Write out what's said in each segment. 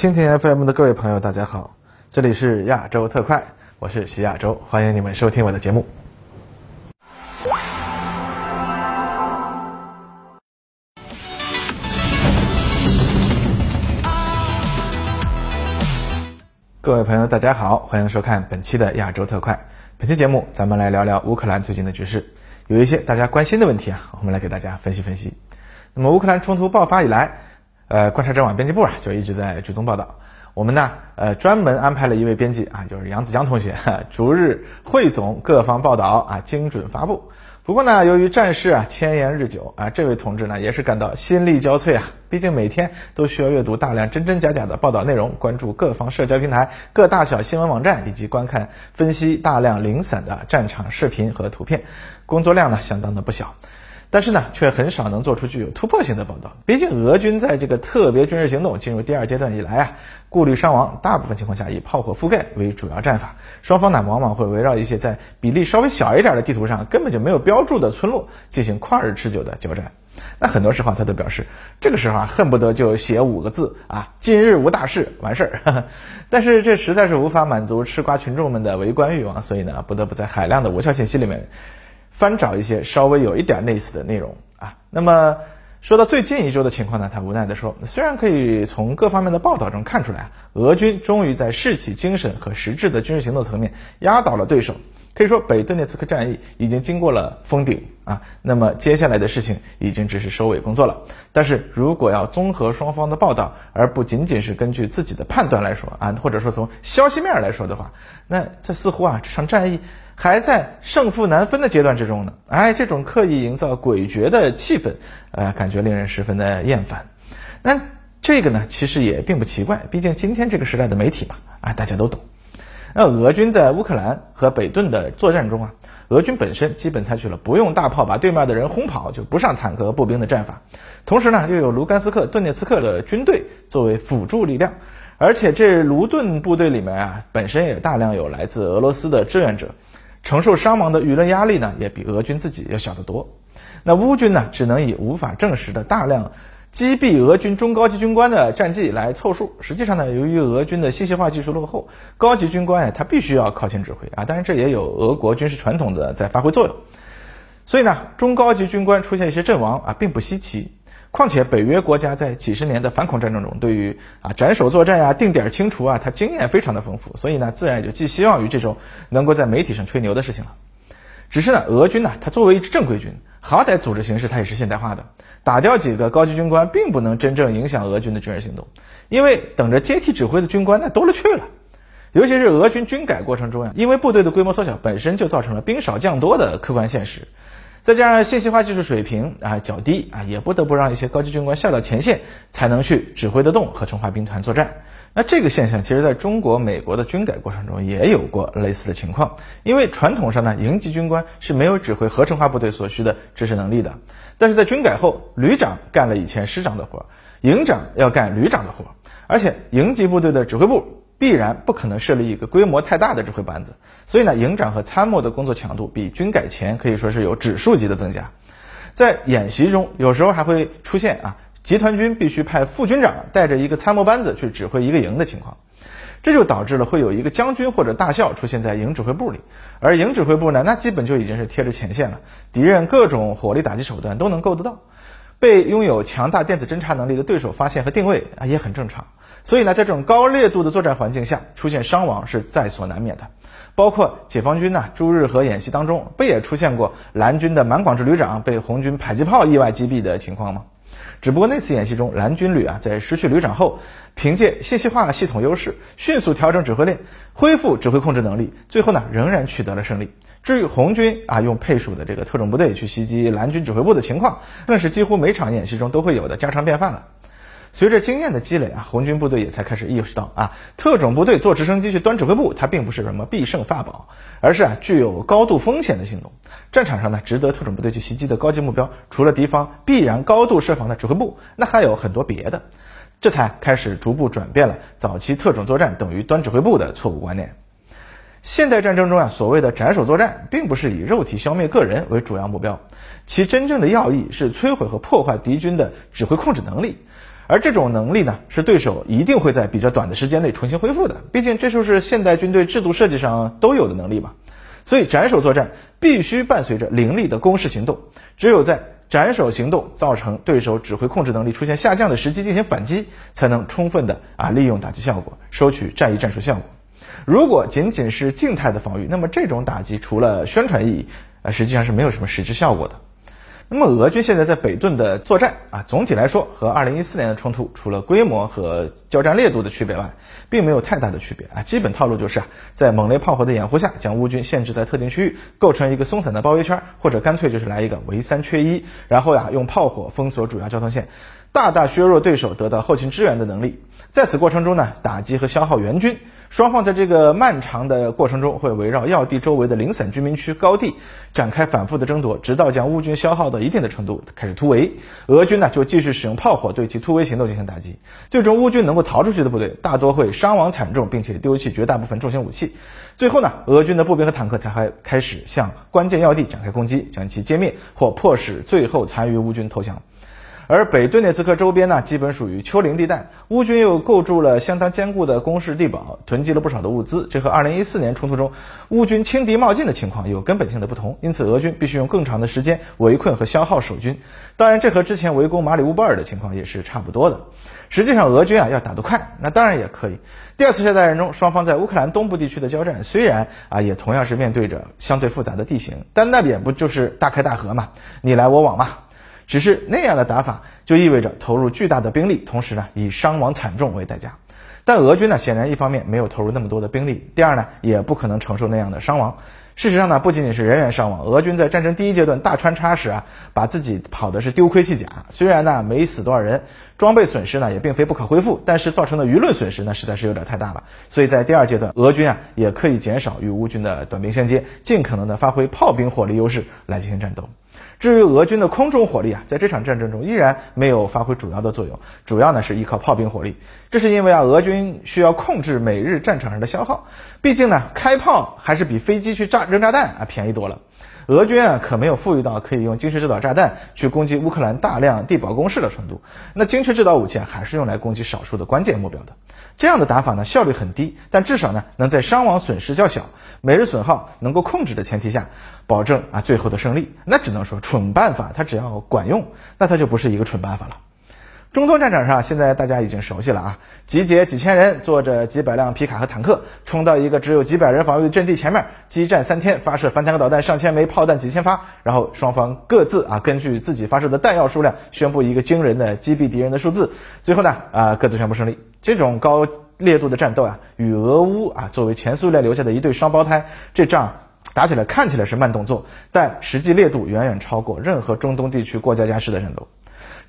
蜻蜓 FM 的各位朋友，大家好，这里是亚洲特快，我是徐亚洲，欢迎你们收听我的节目。各位朋友，大家好，欢迎收看本期的亚洲特快。本期节目，咱们来聊聊乌克兰最近的局势，有一些大家关心的问题啊，我们来给大家分析分析。那么，乌克兰冲突爆发以来，呃，观察者网编辑部啊就一直在追踪报道。我们呢，呃，专门安排了一位编辑啊，就是杨子江同学，逐日汇总各方报道啊，精准发布。不过呢，由于战事啊迁延日久啊，这位同志呢也是感到心力交瘁啊。毕竟每天都需要阅读大量真真假假的报道内容，关注各方社交平台、各大小新闻网站，以及观看分析大量零散的战场视频和图片，工作量呢相当的不小。但是呢，却很少能做出具有突破性的报道。毕竟俄军在这个特别军事行动进入第二阶段以来啊，顾虑伤亡，大部分情况下以炮火覆盖为主要战法。双方呢，往往会围绕一些在比例稍微小一点的地图上根本就没有标注的村落进行旷日持久的交战。那很多时候他都表示，这个时候啊，恨不得就写五个字啊，今日无大事，完事儿。但是这实在是无法满足吃瓜群众们的围观欲望，所以呢，不得不在海量的无效信息里面。翻找一些稍微有一点类似的内容啊，那么说到最近一周的情况呢，他无奈地说，虽然可以从各方面的报道中看出来，俄军终于在士气、精神和实质的军事行动层面压倒了对手，可以说北顿涅茨克战役已经经过了封顶啊，那么接下来的事情已经只是收尾工作了。但是如果要综合双方的报道，而不仅仅是根据自己的判断来说啊，或者说从消息面来说的话，那这似乎啊这场战役。还在胜负难分的阶段之中呢，哎，这种刻意营造诡谲的气氛，呃，感觉令人十分的厌烦。那这个呢，其实也并不奇怪，毕竟今天这个时代的媒体嘛，啊，大家都懂。那俄军在乌克兰和北顿的作战中啊，俄军本身基本采取了不用大炮把对面的人轰跑，就不上坦克和步兵的战法，同时呢，又有卢甘斯克、顿涅茨克的军队作为辅助力量，而且这卢顿部队里面啊，本身也大量有来自俄罗斯的志愿者。承受伤亡的舆论压力呢，也比俄军自己要小得多。那乌军呢，只能以无法证实的大量击毙俄军中高级军官的战绩来凑数。实际上呢，由于俄军的信息化技术落后，高级军官呀，他必须要靠前指挥啊。当然，这也有俄国军事传统的在发挥作用。所以呢，中高级军官出现一些阵亡啊，并不稀奇。况且北约国家在几十年的反恐战争中，对于啊斩首作战呀、定点清除啊，他经验非常的丰富，所以呢，自然也就寄希望于这种能够在媒体上吹牛的事情了。只是呢，俄军呢，它作为一支正规军，好歹组织形式它也是现代化的，打掉几个高级军官，并不能真正影响俄军的军事行动，因为等着接替指挥的军官那多了去了。尤其是俄军军改过程中呀，因为部队的规模缩小，本身就造成了兵少将多的客观现实。再加上信息化技术水平啊较低啊，也不得不让一些高级军官下到前线，才能去指挥得动合成化兵团作战。那这个现象，其实在中国、美国的军改过程中也有过类似的情况。因为传统上呢，营级军官是没有指挥合成化部队所需的知识能力的。但是在军改后，旅长干了以前师长的活，营长要干旅长的活，而且营级部队的指挥部。必然不可能设立一个规模太大的指挥班子，所以呢，营长和参谋的工作强度比军改前可以说是有指数级的增加。在演习中，有时候还会出现啊，集团军必须派副军长带着一个参谋班子去指挥一个营的情况，这就导致了会有一个将军或者大校出现在营指挥部里，而营指挥部呢，那基本就已经是贴着前线了，敌人各种火力打击手段都能够得到，被拥有强大电子侦察能力的对手发现和定位啊，也很正常。所以呢，在这种高烈度的作战环境下，出现伤亡是在所难免的。包括解放军呢，朱日和演习当中，不也出现过蓝军的满广志旅长被红军迫击炮意外击毙的情况吗？只不过那次演习中，蓝军旅啊，在失去旅长后，凭借信息化系统优势，迅速调整指挥链，恢复指挥控制能力，最后呢，仍然取得了胜利。至于红军啊，用配属的这个特种部队去袭击蓝军指挥部的情况，更是几乎每场演习中都会有的家常便饭了。随着经验的积累啊，红军部队也才开始意识到啊，特种部队坐直升机去端指挥部，它并不是什么必胜法宝，而是啊具有高度风险的行动。战场上呢，值得特种部队去袭击的高级目标，除了敌方必然高度设防的指挥部，那还有很多别的。这才开始逐步转变了早期特种作战等于端指挥部的错误观念。现代战争中啊，所谓的斩首作战，并不是以肉体消灭个人为主要目标，其真正的要义是摧毁和破坏敌军的指挥控制能力。而这种能力呢，是对手一定会在比较短的时间内重新恢复的，毕竟这就是现代军队制度设计上都有的能力嘛。所以斩首作战必须伴随着凌厉的攻势行动，只有在斩首行动造成对手指挥控制能力出现下降的时机进行反击，才能充分的啊利用打击效果，收取战役战术效果。如果仅仅是静态的防御，那么这种打击除了宣传意义，啊实际上是没有什么实质效果的。那么俄军现在在北顿的作战啊，总体来说和2014年的冲突除了规模和交战烈度的区别外，并没有太大的区别啊。基本套路就是啊，在猛烈炮火的掩护下，将乌军限制在特定区域，构成一个松散的包围圈，或者干脆就是来一个围三缺一，然后呀用炮火封锁主要交通线，大大削弱对手得到后勤支援的能力。在此过程中呢，打击和消耗援军。双方在这个漫长的过程中，会围绕要地周围的零散居民区高地展开反复的争夺，直到将乌军消耗到一定的程度，开始突围。俄军呢就继续使用炮火对其突围行动进行打击。最终，乌军能够逃出去的部队大多会伤亡惨重，并且丢弃绝大部分重型武器。最后呢，俄军的步兵和坦克才会开始向关键要地展开攻击，将其歼灭或迫使最后残余乌军投降。而北顿涅茨克周边呢，基本属于丘陵地带，乌军又构筑了相当坚固的工事地堡，囤积了不少的物资，这和2014年冲突中乌军轻敌冒进的情况有根本性的不同。因此，俄军必须用更长的时间围困和消耗守军。当然，这和之前围攻马里乌波尔的情况也是差不多的。实际上，俄军啊要打得快，那当然也可以。第二次世界大战中，双方在乌克兰东部地区的交战，虽然啊也同样是面对着相对复杂的地形，但那边不就是大开大合嘛，你来我往嘛。只是那样的打法就意味着投入巨大的兵力，同时呢以伤亡惨重为代价。但俄军呢显然一方面没有投入那么多的兵力，第二呢也不可能承受那样的伤亡。事实上呢不仅仅是人员伤亡，俄军在战争第一阶段大穿插时啊，把自己跑的是丢盔弃甲，虽然呢没死多少人，装备损失呢也并非不可恢复，但是造成的舆论损失呢实在是有点太大了。所以在第二阶段，俄军啊也可以减少与乌军的短兵相接，尽可能的发挥炮兵火力优势来进行战斗。至于俄军的空中火力啊，在这场战争中依然没有发挥主要的作用，主要呢是依靠炮兵火力。这是因为啊，俄军需要控制每日战场上的消耗，毕竟呢，开炮还是比飞机去炸扔炸弹啊便宜多了。俄军啊可没有富裕到可以用精确制导炸弹去攻击乌克兰大量地堡工事的程度，那精确制导武器啊还是用来攻击少数的关键目标的。这样的打法呢效率很低，但至少呢能在伤亡损失较小、每日损耗能够控制的前提下。保证啊最后的胜利，那只能说蠢办法，它只要管用，那它就不是一个蠢办法了。中东战场上，现在大家已经熟悉了啊，集结几千人，坐着几百辆皮卡和坦克，冲到一个只有几百人防御的阵地前面，激战三天，发射反坦克导弹上千枚，炮弹几千发，然后双方各自啊根据自己发射的弹药数量，宣布一个惊人的击毙敌人的数字，最后呢啊各自宣布胜利。这种高烈度的战斗啊，与俄乌啊作为前苏联留下的一对双胞胎，这仗。打起来看起来是慢动作，但实际烈度远远超过任何中东地区过家家式的战斗。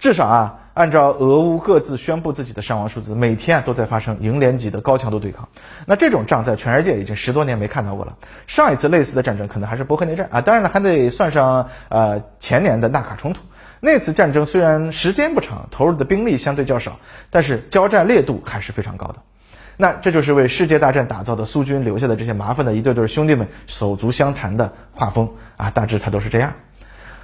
至少啊，按照俄乌各自宣布自己的伤亡数字，每天啊都在发生营连级的高强度对抗。那这种仗在全世界已经十多年没看到过了。上一次类似的战争可能还是伯克内战啊，当然了，还得算上呃前年的纳卡冲突。那次战争虽然时间不长，投入的兵力相对较少，但是交战烈度还是非常高的。那这就是为世界大战打造的苏军留下的这些麻烦的一对对兄弟们手足相残的画风啊，大致它都是这样。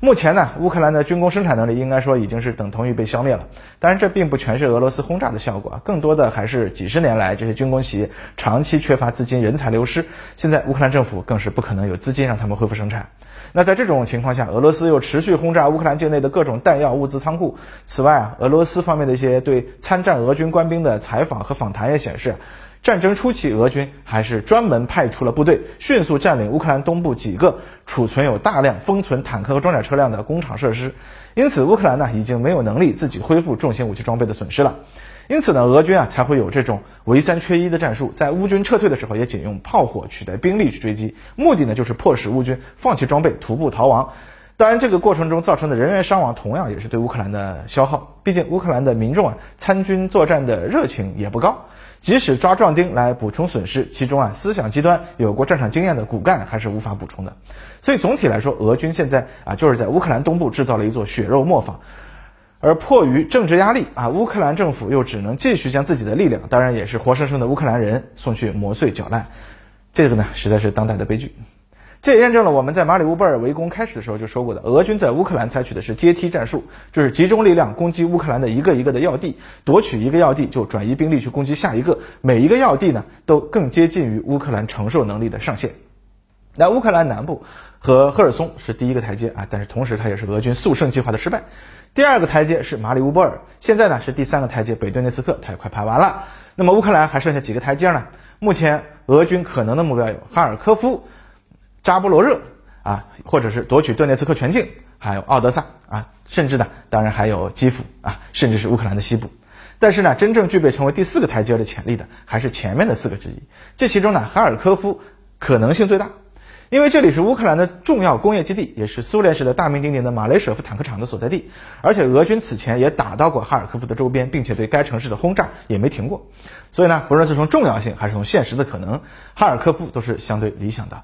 目前呢，乌克兰的军工生产能力应该说已经是等同于被消灭了。当然，这并不全是俄罗斯轰炸的效果，更多的还是几十年来这些军工企业长期缺乏资金、人才流失。现在乌克兰政府更是不可能有资金让他们恢复生产。那在这种情况下，俄罗斯又持续轰炸乌克兰境内的各种弹药物资仓库。此外啊，俄罗斯方面的一些对参战俄军官兵的采访和访谈也显示，战争初期俄军还是专门派出了部队，迅速占领乌克兰东部几个储存有大量封存坦克和装甲车辆的工厂设施。因此，乌克兰呢已经没有能力自己恢复重型武器装备的损失了。因此呢，俄军啊才会有这种围三缺一的战术，在乌军撤退的时候，也仅用炮火取代兵力去追击，目的呢就是迫使乌军放弃装备，徒步逃亡。当然，这个过程中造成的人员伤亡，同样也是对乌克兰的消耗。毕竟乌克兰的民众啊，参军作战的热情也不高，即使抓壮丁来补充损失，其中啊思想极端、有过战场经验的骨干还是无法补充的。所以总体来说，俄军现在啊就是在乌克兰东部制造了一座血肉磨坊。而迫于政治压力啊，乌克兰政府又只能继续将自己的力量，当然也是活生生的乌克兰人送去磨碎搅烂，这个呢实在是当代的悲剧。这也验证了我们在马里乌波尔围攻开始的时候就说过的，俄军在乌克兰采取的是阶梯战术，就是集中力量攻击乌克兰的一个一个的要地，夺取一个要地就转移兵力去攻击下一个，每一个要地呢都更接近于乌克兰承受能力的上限。那乌克兰南部和赫尔松是第一个台阶啊，但是同时它也是俄军速胜计划的失败。第二个台阶是马里乌波尔，现在呢是第三个台阶北顿涅茨克，它也快爬完了。那么乌克兰还剩下几个台阶呢？目前俄军可能的目标有哈尔科夫。扎波罗热啊，或者是夺取顿涅茨克全境，还有奥德萨啊，甚至呢，当然还有基辅啊，甚至是乌克兰的西部。但是呢，真正具备成为第四个台阶的潜力的，还是前面的四个之一。这其中呢，哈尔科夫可能性最大，因为这里是乌克兰的重要工业基地，也是苏联时的大名鼎鼎的马雷舍夫坦克厂的所在地。而且俄军此前也打到过哈尔科夫的周边，并且对该城市的轰炸也没停过。所以呢，不论是从重要性还是从现实的可能，哈尔科夫都是相对理想的。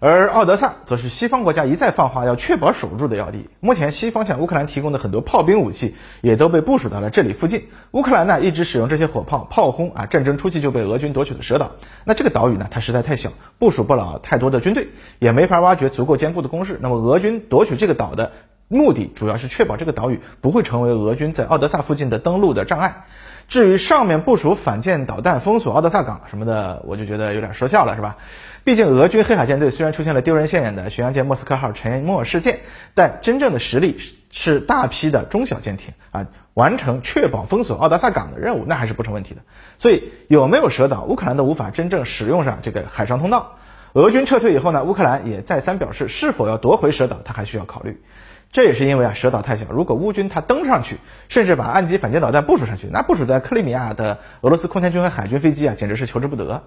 而奥德萨则是西方国家一再放话要确保守住的要地。目前，西方向乌克兰提供的很多炮兵武器也都被部署到了这里附近。乌克兰呢一直使用这些火炮炮轰啊，战争初期就被俄军夺取了蛇岛。那这个岛屿呢，它实在太小，部署不了太多的军队，也没法挖掘足够坚固的工事。那么，俄军夺取这个岛的目的，主要是确保这个岛屿不会成为俄军在奥德萨附近的登陆的障碍。至于上面部署反舰导弹封锁奥德萨港什么的，我就觉得有点说笑了，是吧？毕竟俄军黑海舰队虽然出现了丢人现眼的巡洋舰莫斯科号沉没事件，但真正的实力是大批的中小舰艇啊，完成确保封锁奥德萨港的任务，那还是不成问题的。所以有没有蛇岛，乌克兰都无法真正使用上这个海上通道。俄军撤退以后呢，乌克兰也再三表示，是否要夺回蛇岛，他还需要考虑。这也是因为啊，蛇岛太小，如果乌军他登上去，甚至把岸基反舰导弹部署上去，那部署在克里米亚的俄罗斯空天军和海军飞机啊，简直是求之不得。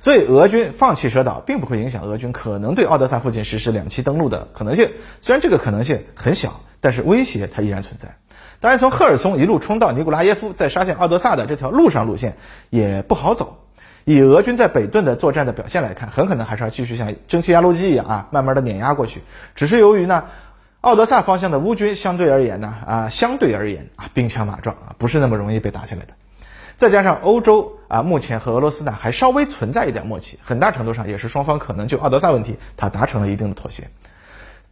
所以俄军放弃蛇岛，并不会影响俄军可能对奥德萨附近实施两栖登陆的可能性。虽然这个可能性很小，但是威胁它依然存在。当然，从赫尔松一路冲到尼古拉耶夫，再杀向奥德萨的这条路上路线也不好走。以俄军在北顿的作战的表现来看，很可能还是要继续像蒸汽压路机一样啊，慢慢的碾压过去。只是由于呢。奥德萨方向的乌军相对而言呢，啊，相对而言啊，兵强马壮啊，不是那么容易被打下来的。再加上欧洲啊，目前和俄罗斯呢还稍微存在一点默契，很大程度上也是双方可能就奥德萨问题，它达成了一定的妥协。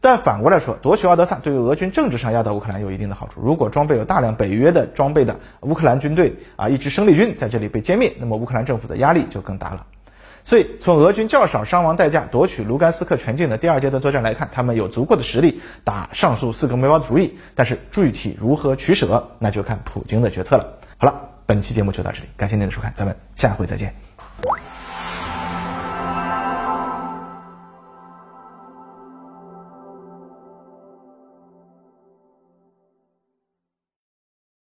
但反过来说，夺取奥德萨对于俄军政治上压倒乌克兰有一定的好处。如果装备有大量北约的装备的乌克兰军队啊，一支生力军在这里被歼灭，那么乌克兰政府的压力就更大了。所以，从俄军较少伤亡代价夺取卢甘斯克全境的第二阶段作战来看，他们有足够的实力打上述四个目标的主意。但是具体如何取舍，那就看普京的决策了。好了，本期节目就到这里，感谢您的收看，咱们下回再见。